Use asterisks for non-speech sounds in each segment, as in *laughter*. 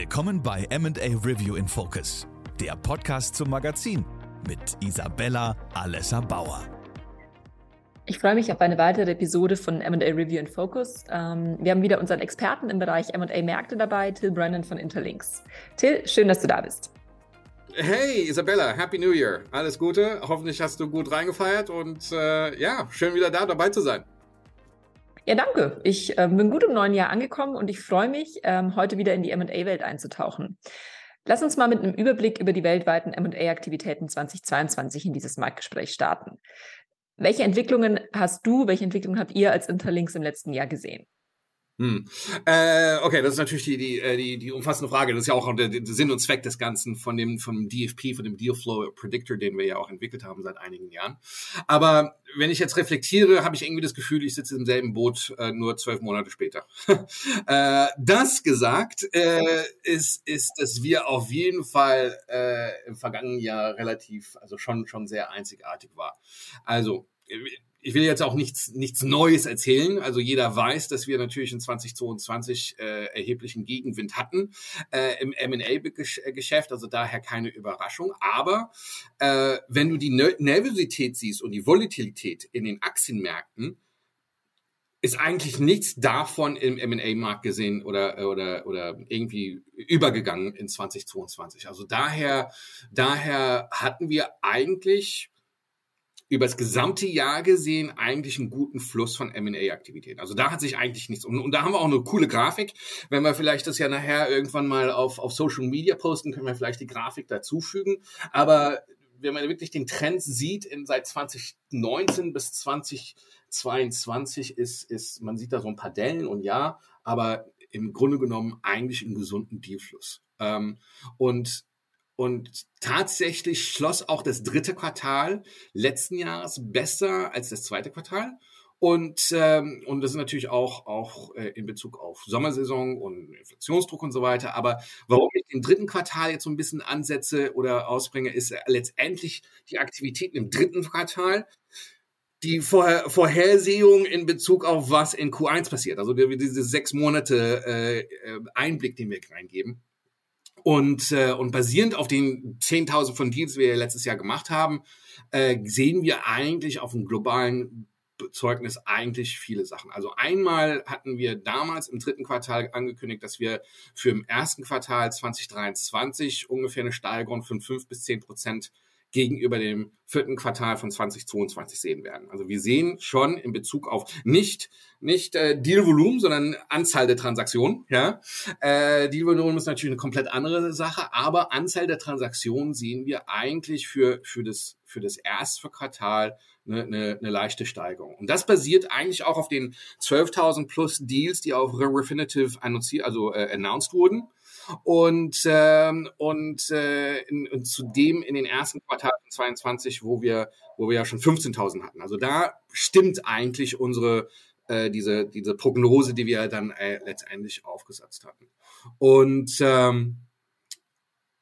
Willkommen bei MA Review in Focus, der Podcast zum Magazin mit Isabella Alessa Bauer. Ich freue mich auf eine weitere Episode von MA Review in Focus. Ähm, wir haben wieder unseren Experten im Bereich MA Märkte dabei, Till Brennan von Interlinks. Till, schön, dass du da bist. Hey Isabella, Happy New Year. Alles Gute. Hoffentlich hast du gut reingefeiert und äh, ja, schön wieder da dabei zu sein. Ja, danke. Ich äh, bin gut im neuen Jahr angekommen und ich freue mich, ähm, heute wieder in die MA-Welt einzutauchen. Lass uns mal mit einem Überblick über die weltweiten MA-Aktivitäten 2022 in dieses Marktgespräch starten. Welche Entwicklungen hast du, welche Entwicklungen habt ihr als Interlinks im letzten Jahr gesehen? Hm. Äh, okay, das ist natürlich die, die, äh, die, die umfassende Frage. Das ist ja auch der, der Sinn und Zweck des Ganzen von dem, von dem DFP, von dem Deal Flow Predictor, den wir ja auch entwickelt haben seit einigen Jahren. Aber wenn ich jetzt reflektiere, habe ich irgendwie das Gefühl, ich sitze im selben Boot, äh, nur zwölf Monate später. *laughs* äh, das gesagt, äh, ist, ist, dass wir auf jeden Fall äh, im vergangenen Jahr relativ, also schon, schon sehr einzigartig war. Also, ich will jetzt auch nichts, nichts Neues erzählen. Also jeder weiß, dass wir natürlich in 2022 äh, erheblichen Gegenwind hatten äh, im M&A-Geschäft, also daher keine Überraschung. Aber äh, wenn du die Nervosität siehst und die Volatilität in den Aktienmärkten, ist eigentlich nichts davon im M&A-Markt gesehen oder, oder, oder irgendwie übergegangen in 2022. Also daher, daher hatten wir eigentlich über das gesamte Jahr gesehen eigentlich einen guten Fluss von M&A-Aktivitäten. Also da hat sich eigentlich nichts. Und, und, da haben wir auch eine coole Grafik. Wenn wir vielleicht das ja nachher irgendwann mal auf, auf Social Media posten, können wir vielleicht die Grafik dazufügen. Aber wenn man wirklich den Trend sieht, in seit 2019 bis 2022 ist, ist, man sieht da so ein paar Dellen und ja, aber im Grunde genommen eigentlich einen gesunden Dealfluss. Ähm, und und tatsächlich schloss auch das dritte Quartal letzten Jahres besser als das zweite Quartal. Und, ähm, und das ist natürlich auch, auch äh, in Bezug auf Sommersaison und Inflationsdruck und so weiter. Aber warum ich den dritten Quartal jetzt so ein bisschen ansetze oder ausbringe, ist letztendlich die Aktivitäten im dritten Quartal die Vor Vorhersehung in Bezug auf was in Q1 passiert. Also diese sechs Monate äh, äh Einblick, den wir reingeben. Und, äh, und basierend auf den 10.000 von Deals, die wir letztes Jahr gemacht haben, äh, sehen wir eigentlich auf dem globalen Zeugnis eigentlich viele Sachen. Also einmal hatten wir damals im dritten Quartal angekündigt, dass wir für im ersten Quartal 2023 ungefähr eine Steigerung von fünf bis zehn Prozent gegenüber dem vierten Quartal von 2022 sehen werden. Also wir sehen schon in Bezug auf nicht nicht äh, Dealvolumen, sondern Anzahl der Transaktionen. Ja, äh, Dealvolumen ist natürlich eine komplett andere Sache, aber Anzahl der Transaktionen sehen wir eigentlich für für das für das erste Quartal eine, eine, eine leichte Steigerung. Und das basiert eigentlich auch auf den 12.000 plus Deals, die auf Refinitiv annonciert, also äh, announced wurden und, ähm, und, äh, in, und zudem in den ersten Quartalen 22, wo wir, wo wir ja schon 15.000 hatten. Also da stimmt eigentlich unsere äh, diese diese Prognose, die wir dann äh, letztendlich aufgesetzt hatten. Und ähm,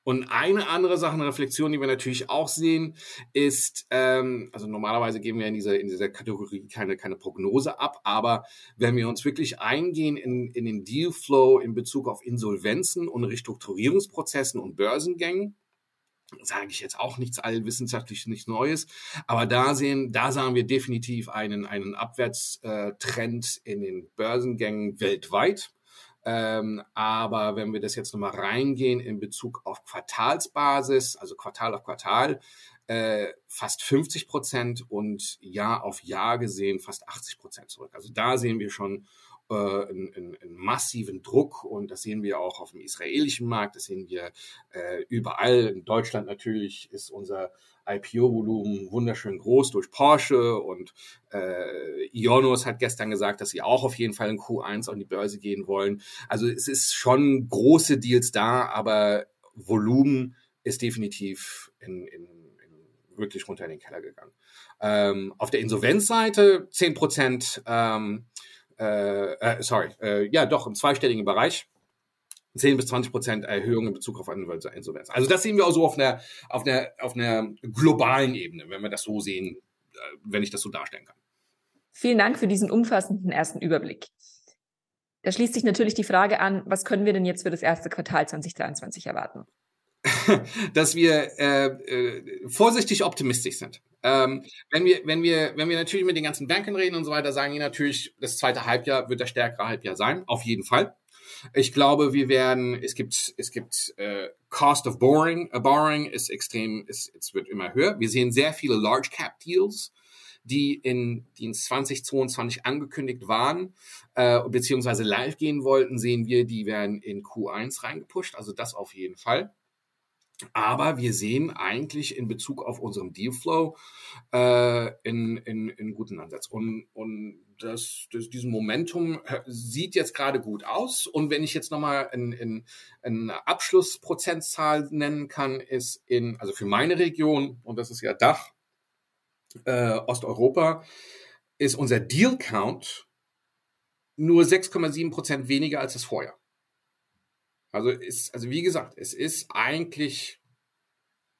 und eine andere Sache, eine Reflexion, die wir natürlich auch sehen, ist, ähm, also normalerweise geben wir in dieser, in dieser Kategorie keine, keine Prognose ab, aber wenn wir uns wirklich eingehen in, in den Dealflow in Bezug auf Insolvenzen und Restrukturierungsprozessen und Börsengängen, sage ich jetzt auch nichts allwissenschaftlich nichts Neues, aber da sehen, da sahen wir definitiv einen, einen Abwärtstrend in den Börsengängen weltweit. Ähm, aber wenn wir das jetzt nochmal reingehen in Bezug auf Quartalsbasis, also Quartal auf Quartal, äh, fast 50 Prozent und Jahr auf Jahr gesehen fast 80 Prozent zurück. Also da sehen wir schon äh, einen, einen, einen massiven Druck und das sehen wir auch auf dem israelischen Markt, das sehen wir äh, überall. In Deutschland natürlich ist unser IPO-Volumen wunderschön groß durch Porsche und äh, Ionos hat gestern gesagt, dass sie auch auf jeden Fall in Q1 an die Börse gehen wollen. Also es ist schon große Deals da, aber Volumen ist definitiv in, in, wirklich runter in den Keller gegangen. Ähm, auf der Insolvenzseite 10 Prozent, ähm, äh, äh, sorry, äh, ja doch im zweistelligen Bereich. 10 bis 20 Prozent Erhöhung in Bezug auf Insolvenz. Also das sehen wir auch so auf einer, auf einer, auf einer globalen Ebene, wenn wir das so sehen, äh, wenn ich das so darstellen kann. Vielen Dank für diesen umfassenden ersten Überblick. Da schließt sich natürlich die Frage an, was können wir denn jetzt für das erste Quartal 2023 erwarten? *laughs* dass wir äh, äh, vorsichtig optimistisch sind. Ähm, wenn wir, wenn wir, wenn wir natürlich mit den ganzen Banken reden und so weiter, sagen die natürlich, das zweite Halbjahr wird das stärkere Halbjahr sein, auf jeden Fall. Ich glaube, wir werden, es gibt, es gibt äh, Cost of Borrowing, uh, Borrowing ist extrem, ist, es wird immer höher. Wir sehen sehr viele Large Cap Deals, die in, die in 2022 angekündigt waren, äh, beziehungsweise live gehen wollten, sehen wir, die werden in Q1 reingepusht, also das auf jeden Fall. Aber wir sehen eigentlich in Bezug auf unseren Dealflow äh, in, in, in guten Ansatz. Und, und das, das, diesen Momentum äh, sieht jetzt gerade gut aus. Und wenn ich jetzt nochmal in, in, eine Abschlussprozentzahl nennen kann, ist in, also für meine Region, und das ist ja Dach, äh, Osteuropa, ist unser Deal Count nur 6,7 Prozent weniger als das Vorjahr. Also ist, also wie gesagt, es ist eigentlich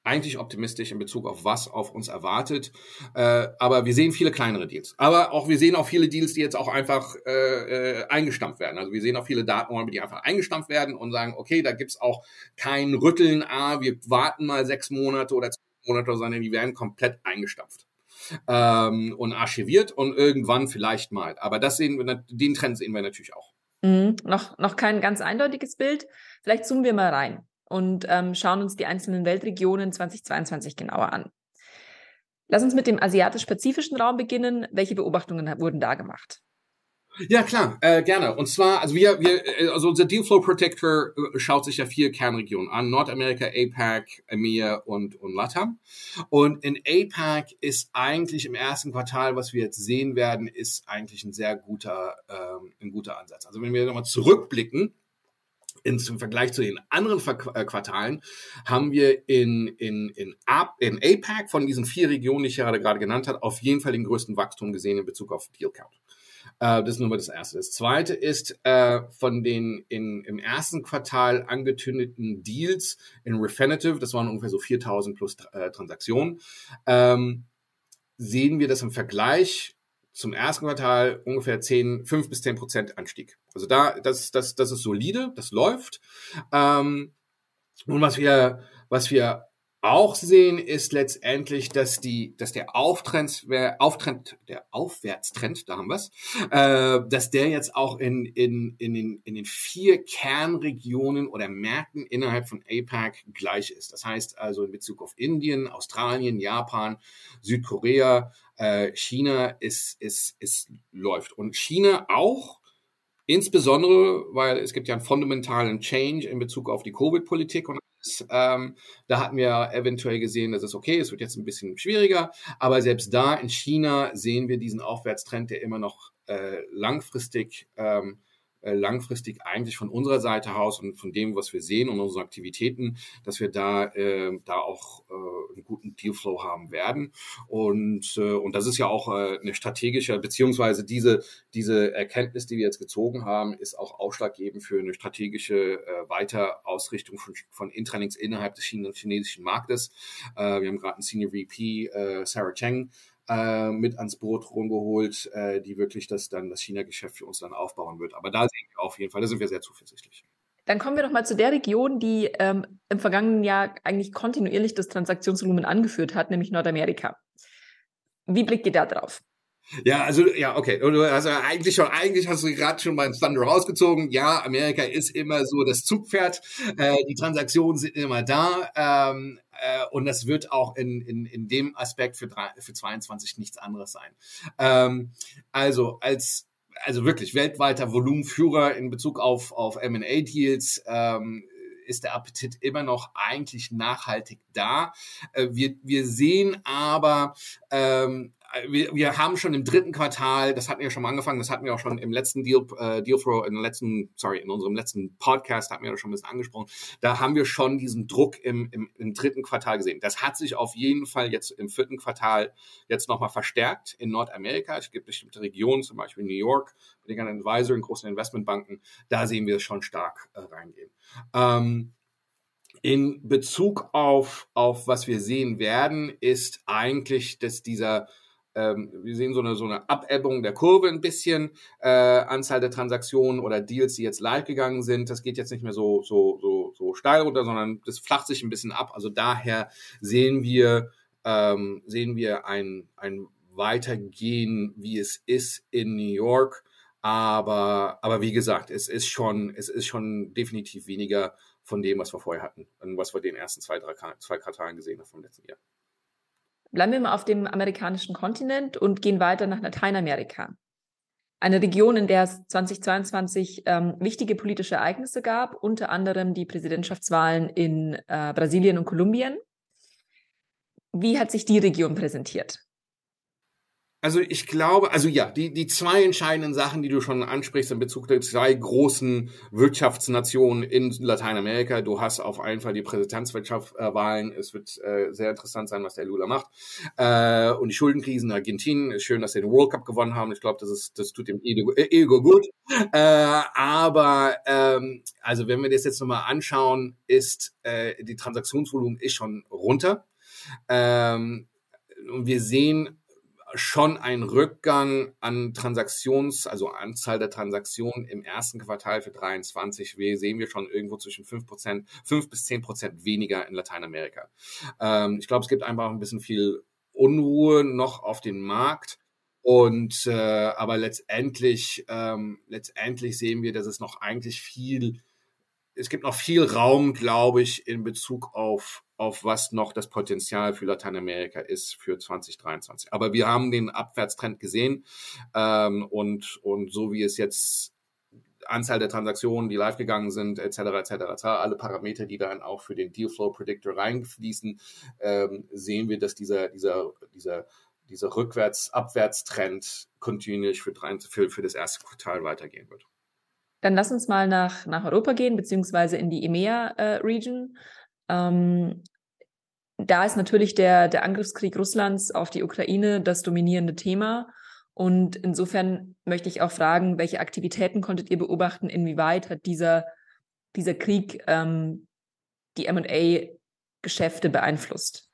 eigentlich optimistisch in Bezug auf was auf uns erwartet. Äh, aber wir sehen viele kleinere Deals. Aber auch wir sehen auch viele Deals, die jetzt auch einfach äh, äh, eingestampft werden. Also wir sehen auch viele Datenräume, die einfach eingestampft werden und sagen, okay, da gibt's auch kein Rütteln, ah, wir warten mal sechs Monate oder zwei Monate, sondern die werden komplett eingestampft. Ähm, und archiviert und irgendwann vielleicht mal. Aber das sehen wir, den Trend sehen wir natürlich auch. Mhm. Noch, noch kein ganz eindeutiges Bild. Vielleicht zoomen wir mal rein und ähm, schauen uns die einzelnen Weltregionen 2022 genauer an. Lass uns mit dem asiatisch-pazifischen Raum beginnen. Welche Beobachtungen wurden da gemacht? Ja, klar, äh, gerne. Und zwar, also wir, wir, äh, also unser Dealflow Protector äh, schaut sich ja vier Kernregionen an. Nordamerika, APAC, EMEA und, und LATAM. Und in APAC ist eigentlich im ersten Quartal, was wir jetzt sehen werden, ist eigentlich ein sehr guter, ähm, ein guter Ansatz. Also wenn wir nochmal zurückblicken, in, im Vergleich zu den anderen äh, Quartalen haben wir in, in, in, in APAC von diesen vier Regionen, die ich gerade genannt habe, auf jeden Fall den größten Wachstum gesehen in Bezug auf Deal Count. Äh, das ist nur mal das Erste. Das Zweite ist äh, von den in, im ersten Quartal angetündeten Deals in Refinitiv, das waren ungefähr so 4000 plus äh, Transaktionen, ähm, sehen wir das im Vergleich zum ersten Quartal ungefähr 10, 5 bis 10 Prozent Anstieg. Also da, das, das, das ist solide, das läuft. Ähm, und was wir, was wir auch sehen, ist letztendlich, dass die, dass der Auftrend, Auftrend, der Aufwärtstrend, da haben wir's, äh, dass der jetzt auch in, in, in, den, in den vier Kernregionen oder Märkten innerhalb von APAC gleich ist. Das heißt also in Bezug auf Indien, Australien, Japan, Südkorea, äh, China ist, ist, ist läuft. Und China auch, insbesondere, weil es gibt ja einen fundamentalen Change in Bezug auf die Covid-Politik und ähm, da hatten wir eventuell gesehen, dass es okay, es wird jetzt ein bisschen schwieriger, aber selbst da in China sehen wir diesen Aufwärtstrend, der immer noch äh, langfristig ähm, äh, langfristig eigentlich von unserer Seite aus und von dem, was wir sehen und unseren Aktivitäten, dass wir da, äh, da auch äh, einen guten Dealflow haben werden. Und, äh, und das ist ja auch äh, eine strategische, beziehungsweise diese, diese Erkenntnis, die wir jetzt gezogen haben, ist auch ausschlaggebend für eine strategische äh, Weiterausrichtung von, von Intranets innerhalb des chinesischen Marktes. Äh, wir haben gerade einen Senior VP, äh, Sarah Cheng, äh, mit ans Boot rumgeholt, äh, die wirklich das dann das China-Geschäft für uns dann aufbauen wird. Aber da sehen wir auf jeden Fall, da sind wir sehr zuversichtlich. Dann kommen wir doch mal zu der Region, die ähm, im vergangenen Jahr eigentlich kontinuierlich das Transaktionsvolumen angeführt hat, nämlich Nordamerika. Wie blickt ihr da drauf? Ja, also ja, okay. Also eigentlich schon, eigentlich hast du gerade schon meinen Thunder rausgezogen. Ja, Amerika ist immer so das Zugpferd. Äh, die Transaktionen sind immer da. Ähm, äh, und das wird auch in, in, in dem Aspekt für, drei, für 22 nichts anderes sein. Ähm, also als also wirklich weltweiter Volumenführer in Bezug auf, auf M&A-Deals ähm, ist der Appetit immer noch eigentlich nachhaltig da. Äh, wir, wir sehen aber ähm, wir, wir haben schon im dritten Quartal, das hatten wir schon mal angefangen, das hatten wir auch schon im letzten Deal, äh, Deal Throw, in letzten, sorry, in unserem letzten Podcast hatten wir das schon ein bisschen angesprochen. Da haben wir schon diesen Druck im, im, im dritten Quartal gesehen. Das hat sich auf jeden Fall jetzt im vierten Quartal jetzt nochmal verstärkt in Nordamerika. Es gibt bestimmte Regionen, zum Beispiel New York, mit den ganzen Advisor und großen Investmentbanken. Da sehen wir es schon stark äh, reingehen. Ähm, in Bezug auf, auf was wir sehen werden, ist eigentlich, dass dieser ähm, wir sehen so eine, so eine Abebbung der Kurve ein bisschen, äh, Anzahl der Transaktionen oder Deals, die jetzt live gegangen sind. Das geht jetzt nicht mehr so, so, so, so steil runter, sondern das flacht sich ein bisschen ab. Also daher sehen wir, ähm, sehen wir ein, ein Weitergehen, wie es ist in New York. Aber, aber wie gesagt, es ist schon, es ist schon definitiv weniger von dem, was wir vorher hatten und was wir den ersten zwei, drei, zwei Quartalen gesehen haben vom letzten Jahr. Bleiben wir mal auf dem amerikanischen Kontinent und gehen weiter nach Lateinamerika. Eine Region, in der es 2022 ähm, wichtige politische Ereignisse gab, unter anderem die Präsidentschaftswahlen in äh, Brasilien und Kolumbien. Wie hat sich die Region präsentiert? Also ich glaube, also ja, die, die zwei entscheidenden Sachen, die du schon ansprichst in Bezug der zwei großen Wirtschaftsnationen in Lateinamerika. Du hast auf jeden Fall die Präsidentschaftswahlen. Es wird äh, sehr interessant sein, was der Lula macht. Äh, und die Schuldenkrisen in Argentinien. Schön, dass sie den World Cup gewonnen haben. Ich glaube, das ist, das tut dem Ego, äh, Ego gut. Äh, aber ähm, also wenn wir das jetzt nochmal anschauen, ist äh, die Transaktionsvolumen ist schon runter. Ähm, und wir sehen schon ein Rückgang an Transaktions, also Anzahl der Transaktionen im ersten Quartal für 23 wir sehen wir schon irgendwo zwischen 5 Prozent, 5 bis 10 Prozent weniger in Lateinamerika. Ähm, ich glaube, es gibt einfach ein bisschen viel Unruhe noch auf dem Markt. Und äh, aber letztendlich, ähm, letztendlich sehen wir, dass es noch eigentlich viel, es gibt noch viel Raum, glaube ich, in Bezug auf auf was noch das Potenzial für Lateinamerika ist für 2023. Aber wir haben den Abwärtstrend gesehen ähm, und, und so wie es jetzt Anzahl der Transaktionen, die live gegangen sind, etc., etc., etc., alle Parameter, die dann auch für den Dealflow Predictor reinfließen, ähm, sehen wir, dass dieser, dieser, dieser, dieser Rückwärts-Abwärtstrend kontinuierlich für, für, für das erste Quartal weitergehen wird. Dann lass uns mal nach, nach Europa gehen, beziehungsweise in die EMEA-Region. Äh, ähm, da ist natürlich der, der Angriffskrieg Russlands auf die Ukraine das dominierende Thema. Und insofern möchte ich auch fragen, welche Aktivitäten konntet ihr beobachten? Inwieweit hat dieser, dieser Krieg ähm, die MA-Geschäfte beeinflusst?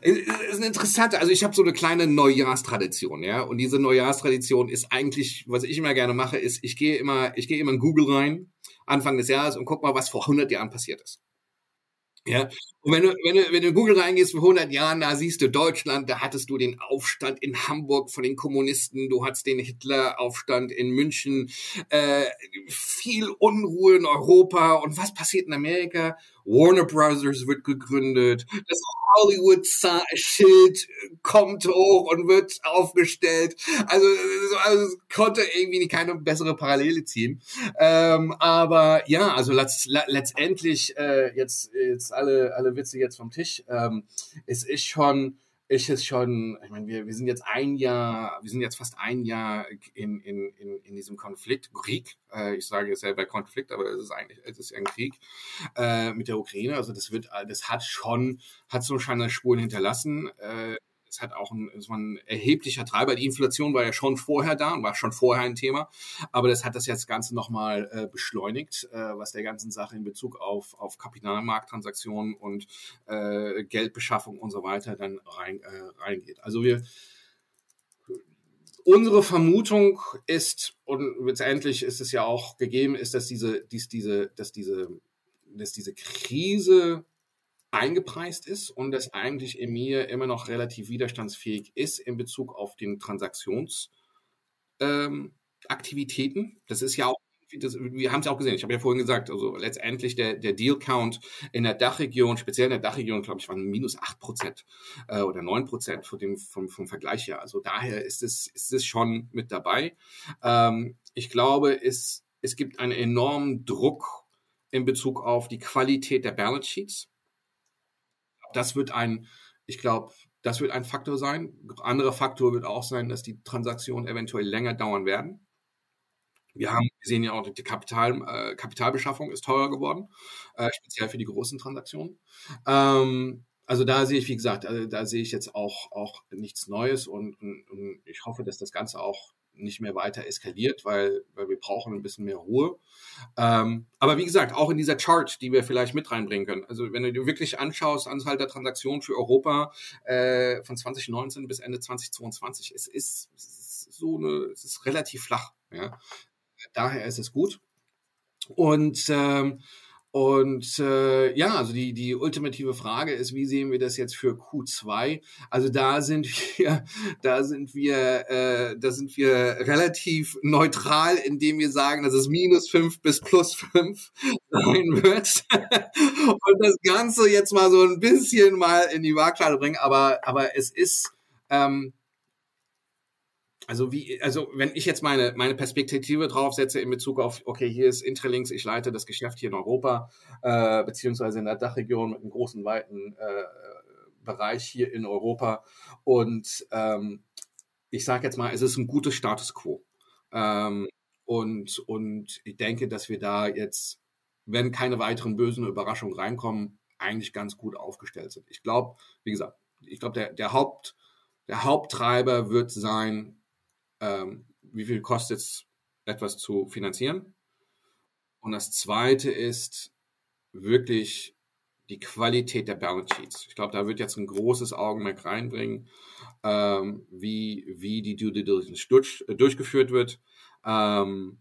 Es ist eine interessante, also ich habe so eine kleine Neujahrstradition, ja. Und diese Neujahrstradition ist eigentlich, was ich immer gerne mache, ist, ich gehe immer, ich gehe immer in Google rein Anfang des Jahres und guck mal, was vor 100 Jahren passiert ist. Ja, und wenn du, wenn du, wenn du in Google reingehst vor 100 Jahren, da siehst du Deutschland, da hattest du den Aufstand in Hamburg von den Kommunisten, du hattest den Hitler-Aufstand in München, äh, viel Unruhe in Europa und was passiert in Amerika? Warner Brothers wird gegründet, das Hollywood-Schild kommt hoch und wird aufgestellt. Also, also konnte irgendwie keine bessere Parallele ziehen. Ähm, aber ja, also letzt, letztendlich äh, jetzt jetzt alle alle Witze jetzt vom Tisch. Ähm, es ist schon ist es schon, ich meine, wir, wir sind jetzt ein Jahr, wir sind jetzt fast ein Jahr in, in, in, in diesem Konflikt, Krieg, äh, ich sage jetzt selber Konflikt, aber es ist eigentlich, es ist ein Krieg äh, mit der Ukraine. Also das wird, das hat schon, hat so scheine Spuren hinterlassen. Äh, es hat auch ein, war ein erheblicher Treiber. Die Inflation war ja schon vorher da und war schon vorher ein Thema, aber das hat das jetzt Ganze nochmal äh, beschleunigt, äh, was der ganzen Sache in Bezug auf, auf Kapitalmarkttransaktionen und äh, Geldbeschaffung und so weiter dann rein, äh, reingeht. Also wir unsere Vermutung ist, und letztendlich ist es ja auch gegeben, ist, dass diese, dies, diese, dass diese, dass diese Krise eingepreist ist und dass eigentlich EMIR immer noch relativ widerstandsfähig ist in Bezug auf den Transaktionsaktivitäten. Ähm, das ist ja auch das, wir haben es ja auch gesehen, ich habe ja vorhin gesagt, also letztendlich der, der Deal-Count in der Dachregion, speziell in der Dachregion, glaube ich, waren minus 8 Prozent äh, oder 9 Prozent vom, vom, vom Vergleich her. Also daher ist es, ist es schon mit dabei. Ähm, ich glaube, es, es gibt einen enormen Druck in Bezug auf die Qualität der Balance Sheets das wird ein, ich glaube, das wird ein Faktor sein. Anderer Faktor wird auch sein, dass die Transaktionen eventuell länger dauern werden. Wir haben, wir sehen ja auch, die Kapital, äh, Kapitalbeschaffung ist teurer geworden, äh, speziell für die großen Transaktionen. Ähm, also da sehe ich, wie gesagt, also da sehe ich jetzt auch, auch nichts Neues und, und, und ich hoffe, dass das Ganze auch nicht mehr weiter eskaliert, weil, weil wir brauchen ein bisschen mehr Ruhe. Ähm, aber wie gesagt, auch in dieser Chart, die wir vielleicht mit reinbringen können. Also wenn du dir wirklich anschaust, Anzahl der Transaktionen für Europa äh, von 2019 bis Ende 2022, es ist, es ist so eine, es ist relativ flach. Ja? Daher ist es gut. Und ähm, und äh, ja, also die, die ultimative Frage ist, wie sehen wir das jetzt für Q2? Also da sind wir, *laughs* da sind wir, äh, da sind wir relativ neutral, indem wir sagen, dass es minus fünf bis plus fünf *laughs* sein wird. *laughs* Und das Ganze jetzt mal so ein bisschen mal in die Waagschale bringen, aber, aber es ist, ähm, also wie, also wenn ich jetzt meine, meine Perspektive draufsetze in Bezug auf, okay, hier ist Intralinks, ich leite das Geschäft hier in Europa, äh, beziehungsweise in der Dachregion mit einem großen, weiten äh, Bereich hier in Europa. Und ähm, ich sage jetzt mal, es ist ein gutes Status quo. Ähm, und, und ich denke, dass wir da jetzt, wenn keine weiteren bösen Überraschungen reinkommen, eigentlich ganz gut aufgestellt sind. Ich glaube, wie gesagt, ich glaube, der, der Haupt, der Haupttreiber wird sein, ähm, wie viel kostet es, etwas zu finanzieren. Und das Zweite ist wirklich die Qualität der Balance Sheets. Ich glaube, da wird jetzt ein großes Augenmerk reinbringen, ähm, wie, wie die Due Diligence durch, äh, durchgeführt wird, ähm,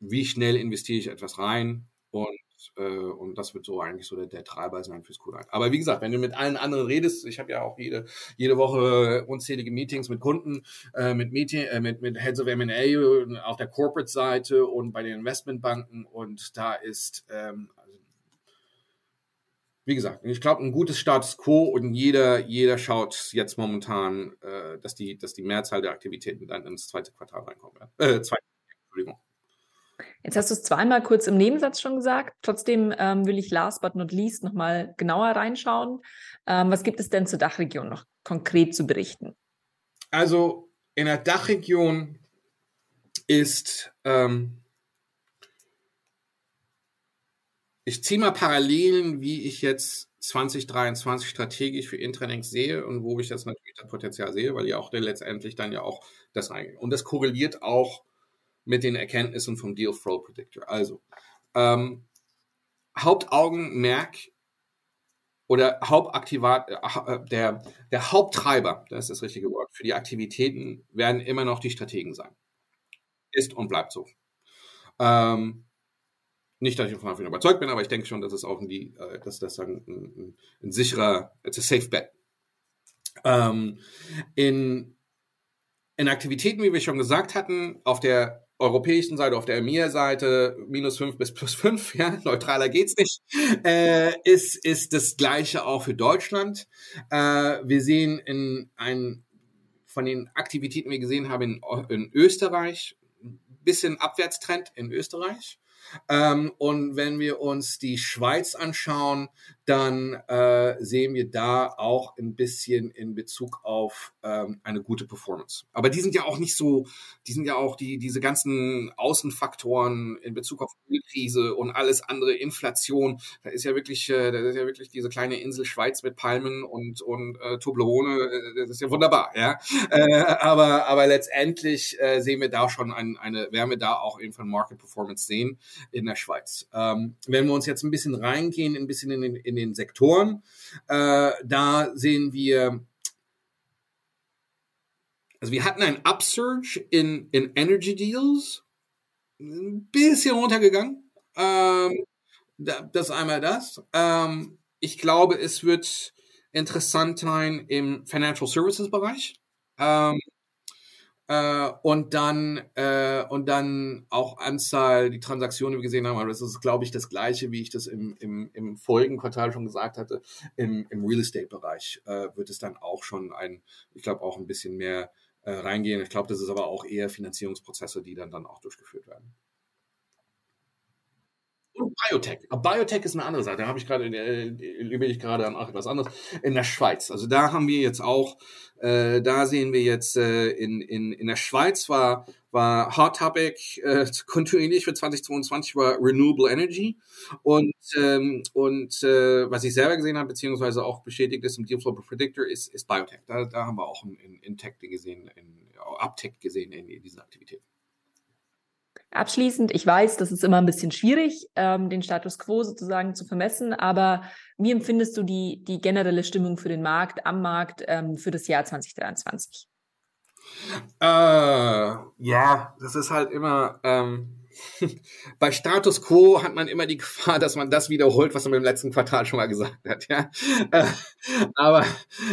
wie schnell investiere ich etwas rein und und das wird so eigentlich so der, der Treiber sein fürs Q1. Aber wie gesagt, wenn du mit allen anderen redest, ich habe ja auch jede, jede Woche unzählige Meetings mit Kunden, äh, mit, Meeting, äh, mit, mit Heads of M&A auf der Corporate-Seite und bei den Investmentbanken und da ist, ähm, also, wie gesagt, ich glaube, ein gutes Status Quo und jeder, jeder schaut jetzt momentan, äh, dass, die, dass die Mehrzahl der Aktivitäten dann ins zweite Quartal reinkommen werden. Äh, zweite, Entschuldigung. Jetzt hast du es zweimal kurz im Nebensatz schon gesagt. Trotzdem ähm, will ich last but not least nochmal genauer reinschauen. Ähm, was gibt es denn zur Dachregion noch konkret zu berichten? Also in der Dachregion ist, ähm, ich ziehe mal Parallelen, wie ich jetzt 2023 strategisch für Intralinks sehe und wo ich das natürlich das Potenzial sehe, weil ja auch letztendlich dann ja auch das reingeht. Und das korreliert auch mit den Erkenntnissen vom Deal Flow Predictor. Also, ähm, Hauptaugenmerk oder Hauptaktivat, äh, der, der Haupttreiber, das ist das richtige Wort, für die Aktivitäten werden immer noch die Strategen sein. Ist und bleibt so. Ähm, nicht, dass ich davon überzeugt bin, aber ich denke schon, dass es auch die, äh, dass das ein, ein, ein sicherer, it's a safe bet. Ähm, in, in Aktivitäten, wie wir schon gesagt hatten, auf der europäischen Seite, auf der EMEA-Seite minus 5 bis plus 5, *laughs* ja, neutraler geht's nicht, äh, ist, ist das Gleiche auch für Deutschland. Äh, wir sehen in ein, von den Aktivitäten, die wir gesehen haben, in, in Österreich, ein bisschen Abwärtstrend in Österreich. Ähm, und wenn wir uns die Schweiz anschauen, dann äh, sehen wir da auch ein bisschen in Bezug auf ähm, eine gute Performance. Aber die sind ja auch nicht so, die sind ja auch die, diese ganzen Außenfaktoren in Bezug auf Krise und alles andere, Inflation. Da ist ja wirklich, äh, da ist ja wirklich diese kleine Insel Schweiz mit Palmen und, und äh, Toblerone, äh, das ist ja wunderbar, ja. Äh, aber, aber letztendlich äh, sehen wir da schon ein, eine, werden wir da auch eben von Market Performance sehen in der Schweiz. Ähm, wenn wir uns jetzt ein bisschen reingehen, ein bisschen in den, in den Sektoren. Äh, da sehen wir, also wir hatten ein Upsurge in, in Energy Deals, ein bisschen runtergegangen. Ähm, das einmal das. Ähm, ich glaube, es wird interessant sein im Financial Services Bereich. Ähm, äh, und dann äh, und dann auch Anzahl, die Transaktionen, die wir gesehen haben, aber das ist, glaube ich, das gleiche, wie ich das im, im, im vorigen Quartal schon gesagt hatte. Im, im Real Estate-Bereich äh, wird es dann auch schon ein, ich glaube, auch ein bisschen mehr äh, reingehen. Ich glaube, das ist aber auch eher Finanzierungsprozesse, die dann, dann auch durchgeführt werden. Und Biotech. Biotech ist eine andere Sache. Da habe ich gerade, äh, übe ich gerade an etwas anderes. In der Schweiz. Also da haben wir jetzt auch, äh, da sehen wir jetzt äh, in, in, in der Schweiz war, war Hot Topic äh, *laughs* kontinuierlich für 2022 war Renewable Energy. Und, ähm, und äh, was ich selber gesehen habe, beziehungsweise auch bestätigt ist im Dealflow Predictor, ist, ist Biotech. Da, da haben wir auch in, in, in Tech gesehen, in, Uptick gesehen in, in diesen Aktivitäten. Abschließend, ich weiß, das ist immer ein bisschen schwierig, ähm, den Status quo sozusagen zu vermessen, aber wie empfindest du die, die generelle Stimmung für den Markt, am Markt ähm, für das Jahr 2023? Äh, ja, das ist halt immer, ähm, *laughs* bei Status Quo hat man immer die Gefahr, dass man das wiederholt, was man im letzten Quartal schon mal gesagt hat. Ja? *laughs* Äh, aber,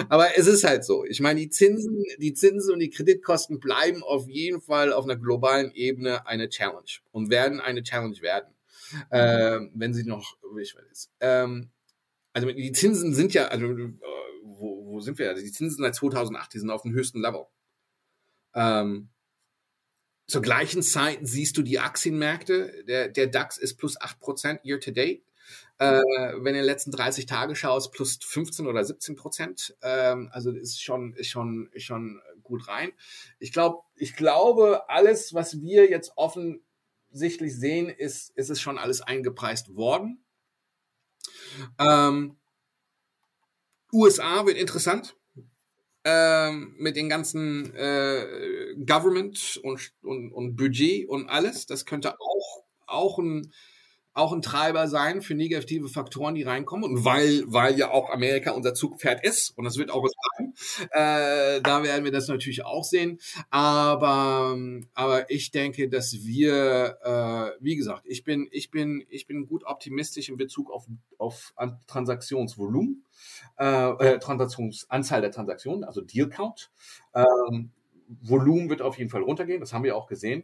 aber es ist halt so. Ich meine, die Zinsen, die Zinsen und die Kreditkosten bleiben auf jeden Fall auf einer globalen Ebene eine Challenge und werden eine Challenge werden, äh, wenn sie noch ich weiß, ähm, also die Zinsen sind ja, also äh, wo, wo sind wir? Also die Zinsen seit 2008, die sind auf dem höchsten Level. Ähm, zur gleichen Zeit siehst du die Aktienmärkte. Der, der DAX ist plus 8% year to date. Äh, wenn du in den letzten 30 Tage schaust, plus 15 oder 17 Prozent. Ähm, also ist schon, ist schon, ist schon gut rein. Ich glaube, ich glaube, alles, was wir jetzt offensichtlich sehen, ist, ist es schon alles eingepreist worden. Ähm, USA wird interessant ähm, mit den ganzen äh, Government und, und, und Budget und alles. Das könnte auch, auch ein auch ein Treiber sein für negative Faktoren, die reinkommen. Und weil, weil ja auch Amerika unser Zugpferd ist, und das wird auch bleiben, äh, da werden wir das natürlich auch sehen. Aber, aber ich denke, dass wir, äh, wie gesagt, ich bin, ich bin, ich bin gut optimistisch in Bezug auf, auf Transaktionsvolumen äh, äh, Transaktionsanzahl der Transaktionen, also Deal Count. Ähm, Volumen wird auf jeden Fall runtergehen, das haben wir auch gesehen.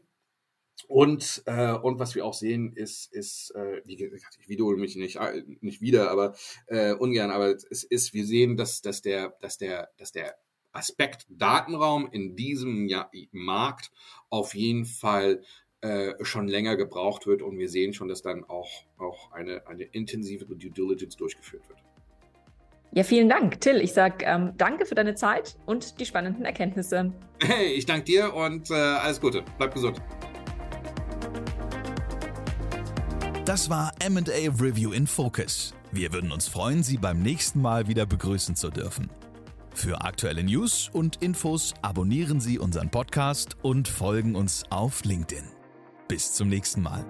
Und, äh, und was wir auch sehen, ist, ist äh, wie ich wiederhole mich nicht, äh, nicht wieder, aber äh, ungern, aber es ist, wir sehen, dass, dass, der, dass, der, dass der Aspekt Datenraum in diesem Jahr, Markt auf jeden Fall äh, schon länger gebraucht wird und wir sehen schon, dass dann auch, auch eine, eine intensive Due Diligence durchgeführt wird. Ja, vielen Dank, Till. Ich sage ähm, danke für deine Zeit und die spannenden Erkenntnisse. Hey, ich danke dir und äh, alles Gute. Bleib gesund. Das war MA Review in Focus. Wir würden uns freuen, Sie beim nächsten Mal wieder begrüßen zu dürfen. Für aktuelle News und Infos abonnieren Sie unseren Podcast und folgen uns auf LinkedIn. Bis zum nächsten Mal.